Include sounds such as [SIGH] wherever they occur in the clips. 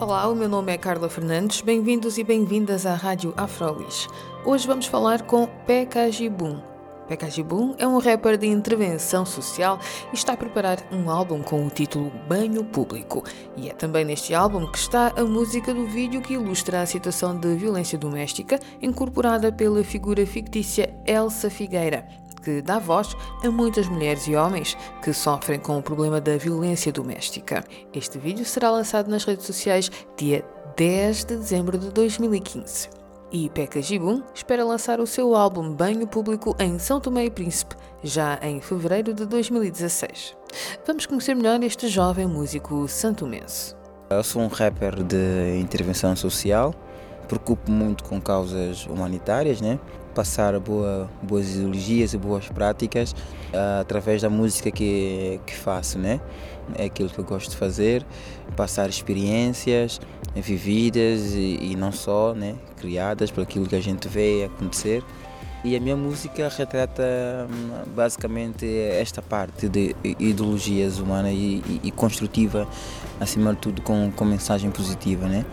Olá, o meu nome é Carla Fernandes. Bem-vindos e bem-vindas à Rádio Afrolis. Hoje vamos falar com Pekka Jibun. Pekka Jibun é um rapper de intervenção social e está a preparar um álbum com o título Banho Público. E é também neste álbum que está a música do vídeo que ilustra a situação de violência doméstica, incorporada pela figura fictícia Elsa Figueira, que dá voz a muitas mulheres e homens que sofrem com o problema da violência doméstica. Este vídeo será lançado nas redes sociais dia 10 de dezembro de 2015. E Pekka Jibun espera lançar o seu álbum Banho Público em São Tomé e Príncipe, já em fevereiro de 2016. Vamos conhecer melhor este jovem músico santomense. Eu sou um rapper de intervenção social, preocupo muito com causas humanitárias, né? Passar boa, boas ideologias e boas práticas uh, através da música que, que faço, né? É aquilo que eu gosto de fazer, passar experiências vividas e, e não só, né? Criadas por aquilo que a gente vê acontecer. E a minha música retrata hum, basicamente esta parte de ideologias humanas e, e, e construtiva, acima de tudo com, com mensagem positiva, né?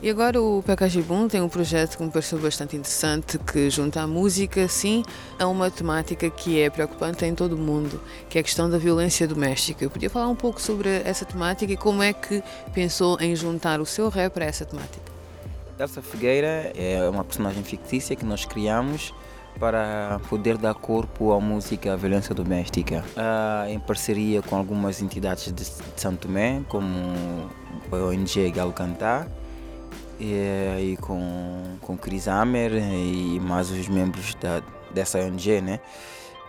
E agora o Pekajibun tem um projeto que me pareceu bastante interessante que junta a música, sim, a uma temática que é preocupante em todo o mundo, que é a questão da violência doméstica. Eu podia falar um pouco sobre essa temática e como é que pensou em juntar o seu rap para essa temática? Elsa Figueira é uma personagem fictícia que nós criamos para poder dar corpo à música à violência doméstica, uh, em parceria com algumas entidades de Santo Tomé, como a ONG Galo Cantar, e, e com, com Chris Hammer e mais os membros da, dessa ONG, né?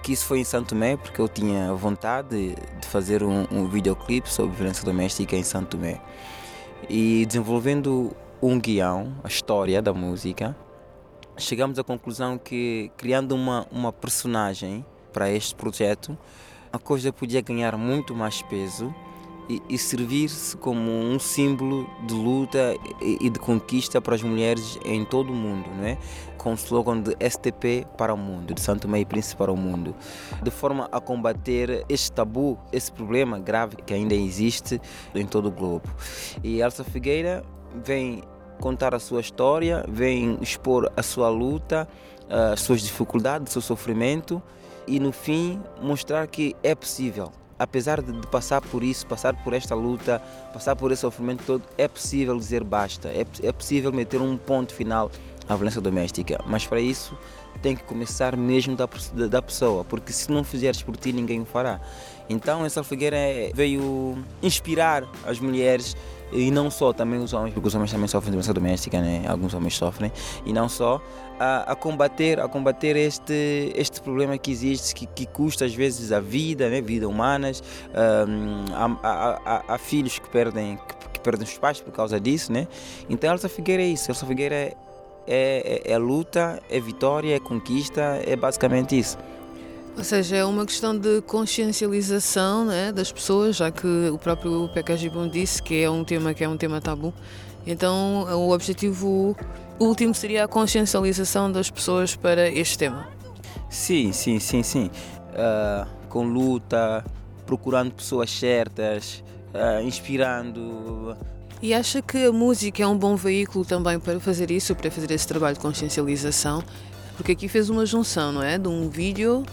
Que isso foi em Santo Tomé porque eu tinha vontade de fazer um, um videoclipe sobre violência doméstica em Santo Tomé. E desenvolvendo um guião, a história da música, chegamos à conclusão que criando uma, uma personagem para este projeto, a coisa podia ganhar muito mais peso e, e servir-se como um símbolo de luta e, e, de conquista para as mulheres em todo o mundo, não é? com o slogan de STP para o mundo, de Santo Meio Príncipe para o mundo, de forma a combater este tabu, esse problema grave que ainda existe em todo o globo. E Elsa Figueira vem contar a sua história, vem expor a sua luta, as suas dificuldades, o seu sofrimento e no fim mostrar que é possível apesar de, de, passar por isso, passar por esta luta, passar por esse sofrimento todo, é possível dizer basta, é, é possível meter um ponto final à violência doméstica. Mas para isso tem que começar mesmo da, da pessoa, porque se não fizeres por ti, ninguém o fará. Então, essa Figueira é, veio inspirar as mulheres e não só também os homens, porque os homens também sofrem de violência doméstica, né? alguns homens sofrem, e não só, a, a, combater, a combater este, este problema que existe, que, que custa às vezes a vida, né? vida humanas, um, há, há, filhos que perdem, que, que, perdem os pais por causa disso, né? então Elsa Figueira é isso, Elsa Figueira é, é, é, é luta, é vitória, é conquista, é basicamente isso. Ou seja, é uma questão de consciencialização né, das pessoas, já que o próprio Pekajibun disse que é um tema que é um tema tabu. Então, o objetivo último seria a consciencialização das pessoas para este tema. Sim, sim, sim, sim. Uh, com luta, procurando pessoas certas, uh, inspirando. E acha que a música é um bom veículo também para fazer isso, para fazer esse trabalho de consciencialização? Porque aqui fez uma junção, não é? De um vídeo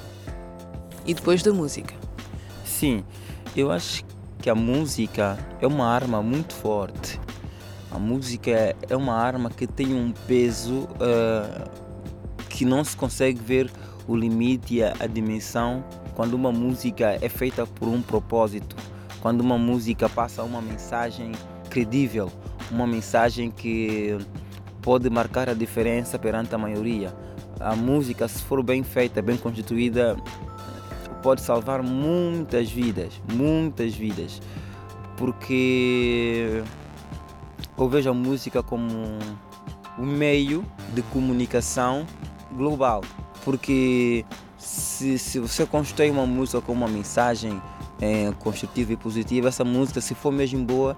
e depois da música. Sim, eu acho que a música é uma arma muito forte. A música é uma arma que tem um peso uh, que não se consegue ver o limite e a, dimensão quando uma música é feita por um propósito, quando uma música passa uma mensagem credível, uma mensagem que pode marcar a diferença perante a maioria. A música, se for bem feita, bem constituída, pode salvar muitas vidas, muitas vidas, porque eu vejo a música como um meio de comunicação global. Porque se, se você constrói uma música com uma mensagem é, construtiva e positiva, essa música, se for mesmo boa,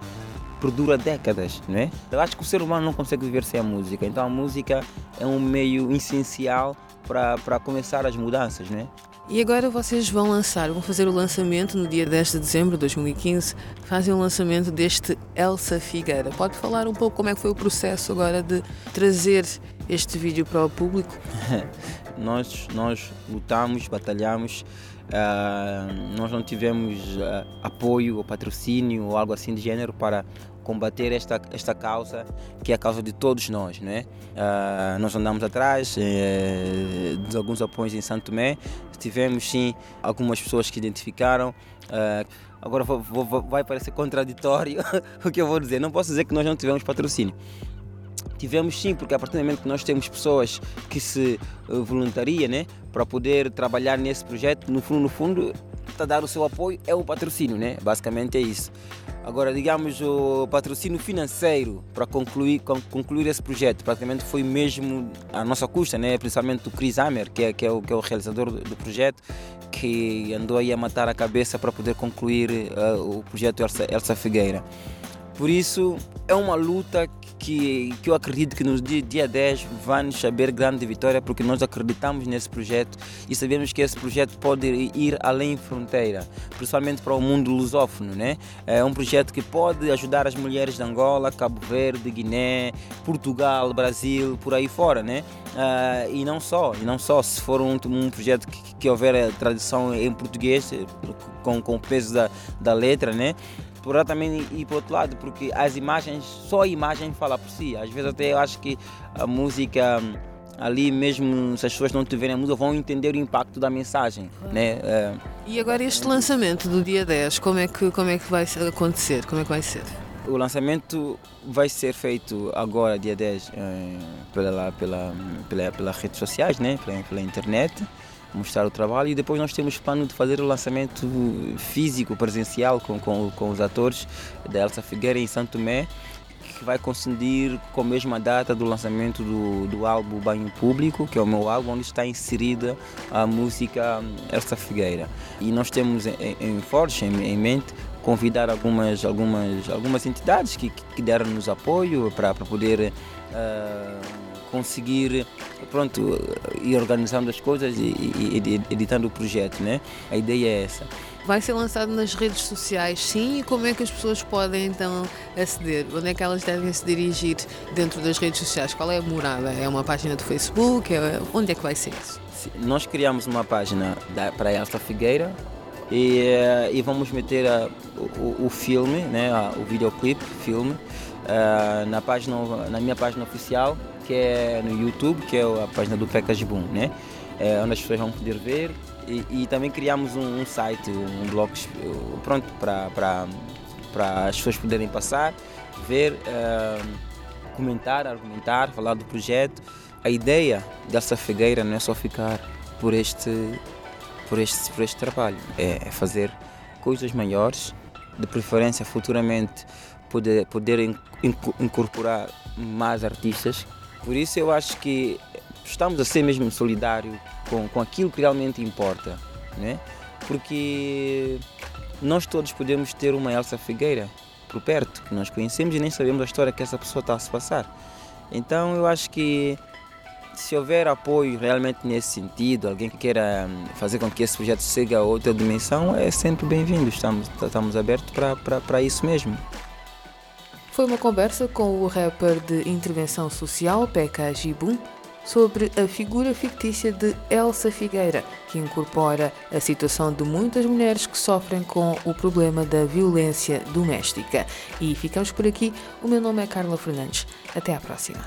perdura décadas, não é? Eu acho que o ser humano não consegue viver sem a música, então a música é um meio essencial para começar as mudanças, não é? E agora vocês vão lançar, vão fazer o lançamento no dia 10 de dezembro de 2015, fazem o lançamento deste Elsa Figueira. Pode falar um pouco como é que foi o processo agora de trazer este vídeo para o público? [LAUGHS] nós, nós lutamos, batalhamos, uh, nós não tivemos uh, apoio ou patrocínio ou algo assim de gênero para combater esta, esta causa, que é a causa de todos nós. Né? Uh, nós andamos atrás eh, de alguns apoios em Santo Tomé, tivemos sim algumas pessoas que identificaram. Uh, agora vou, vou, vai parecer contraditório [LAUGHS] o que eu vou dizer. Não posso dizer que nós não tivemos patrocínio. Tivemos sim, porque a partir do momento que nós temos pessoas que se uh, voluntariam né, para poder trabalhar nesse projeto, no fundo, no fundo, a dar o seu apoio é o patrocínio, né? Basicamente é isso. Agora, digamos, o patrocínio financeiro para concluir, concluir esse projeto, praticamente foi mesmo a nossa custa, né? principalmente o Chris Hammer, que é, que é, o, que é o realizador do, do projeto, que andou aí a matar a cabeça para poder concluir uh, o projeto Elsa, Elsa Figueira. Por isso, é uma luta que, que eu acredito que no dia, dia 10 vai nos saber grande vitória, porque nós acreditamos nesse projeto e sabemos que esse projeto pode ir além fronteira, principalmente para o mundo lusófono. Né? É um projeto que pode ajudar as mulheres de Angola, Cabo Verde, Guiné, Portugal, Brasil, por aí fora. Né? Uh, e não só, e não só, se for um, um projeto que, que houver tradução em português, com, com o peso da, da letra, né? Poderá também ir para o outro lado, porque as imagens, só a imagem fala por si. Às vezes até eu acho que a música ali mesmo se as pessoas não tiverem a música vão entender o impacto da mensagem, né? É... E agora este lançamento do dia 10, como é que como é que vai acontecer? Como é que vai ser? O lançamento vai ser feito agora, dia 10, é, pela, pela, pela, pelas redes sociais, né? pela, pela internet mostrar o trabalho e depois nós temos plano de fazer o lançamento físico, presencial com, com, com os atores da Elsa Figueira em Santo Tomé que vai coincidir com a mesma data do lançamento do, do álbum Banho Público, que é o meu álbum, onde está inserida a música Elsa Figueira. E nós temos em, em Forge, em, em mente, convidar algumas, algumas, algumas entidades que, que deram-nos apoio para poder uh, conseguir pronto, ir organizando as coisas e, e, editando o projeto, né? A ideia é essa. Vai ser lançado nas redes sociais, sim, e como é que as pessoas podem então aceder? Onde é que elas devem se dirigir dentro das redes sociais? Qual é a morada? É uma página do Facebook? É... Onde é que vai ser isso? Nós criamos uma página da, para Elsa Figueira, e, eh, e, vamos meter uh, o, o, filme, né, uh, o videoclipe, filme, uh, na, página, na minha página oficial que é no YouTube, que é a página do Pecas Boom, né? É, onde as pessoas vão poder ver. E, e também criamos um, um, site, um blog pronto para as pessoas poderem passar, ver, uh, comentar, argumentar, falar do projeto. A ideia dessa figueira não é só ficar por este, por este, por este trabalho, é, é fazer coisas maiores, de preferência futuramente poder, poder incorporar mais artistas por isso eu acho que estamos a ser mesmo solidários com, com aquilo que realmente importa, né? Porque nós todos podemos ter uma Elsa Figueira por perto, que nós conhecemos e nem sabemos a história que essa pessoa está a se passar. Então eu acho que se houver apoio realmente nesse sentido, alguém que queira hum, fazer com que esse projeto chegue a outra dimensão, é sempre bem-vindo. Estamos, estamos abertos para isso mesmo. Foi uma conversa com o rapper de intervenção social Pekka Jibun sobre a figura fictícia de Elsa Figueira, que incorpora a situação de muitas mulheres que sofrem com o problema da violência doméstica. E ficamos por aqui. O meu nome é Carla Fernandes. Até à próxima.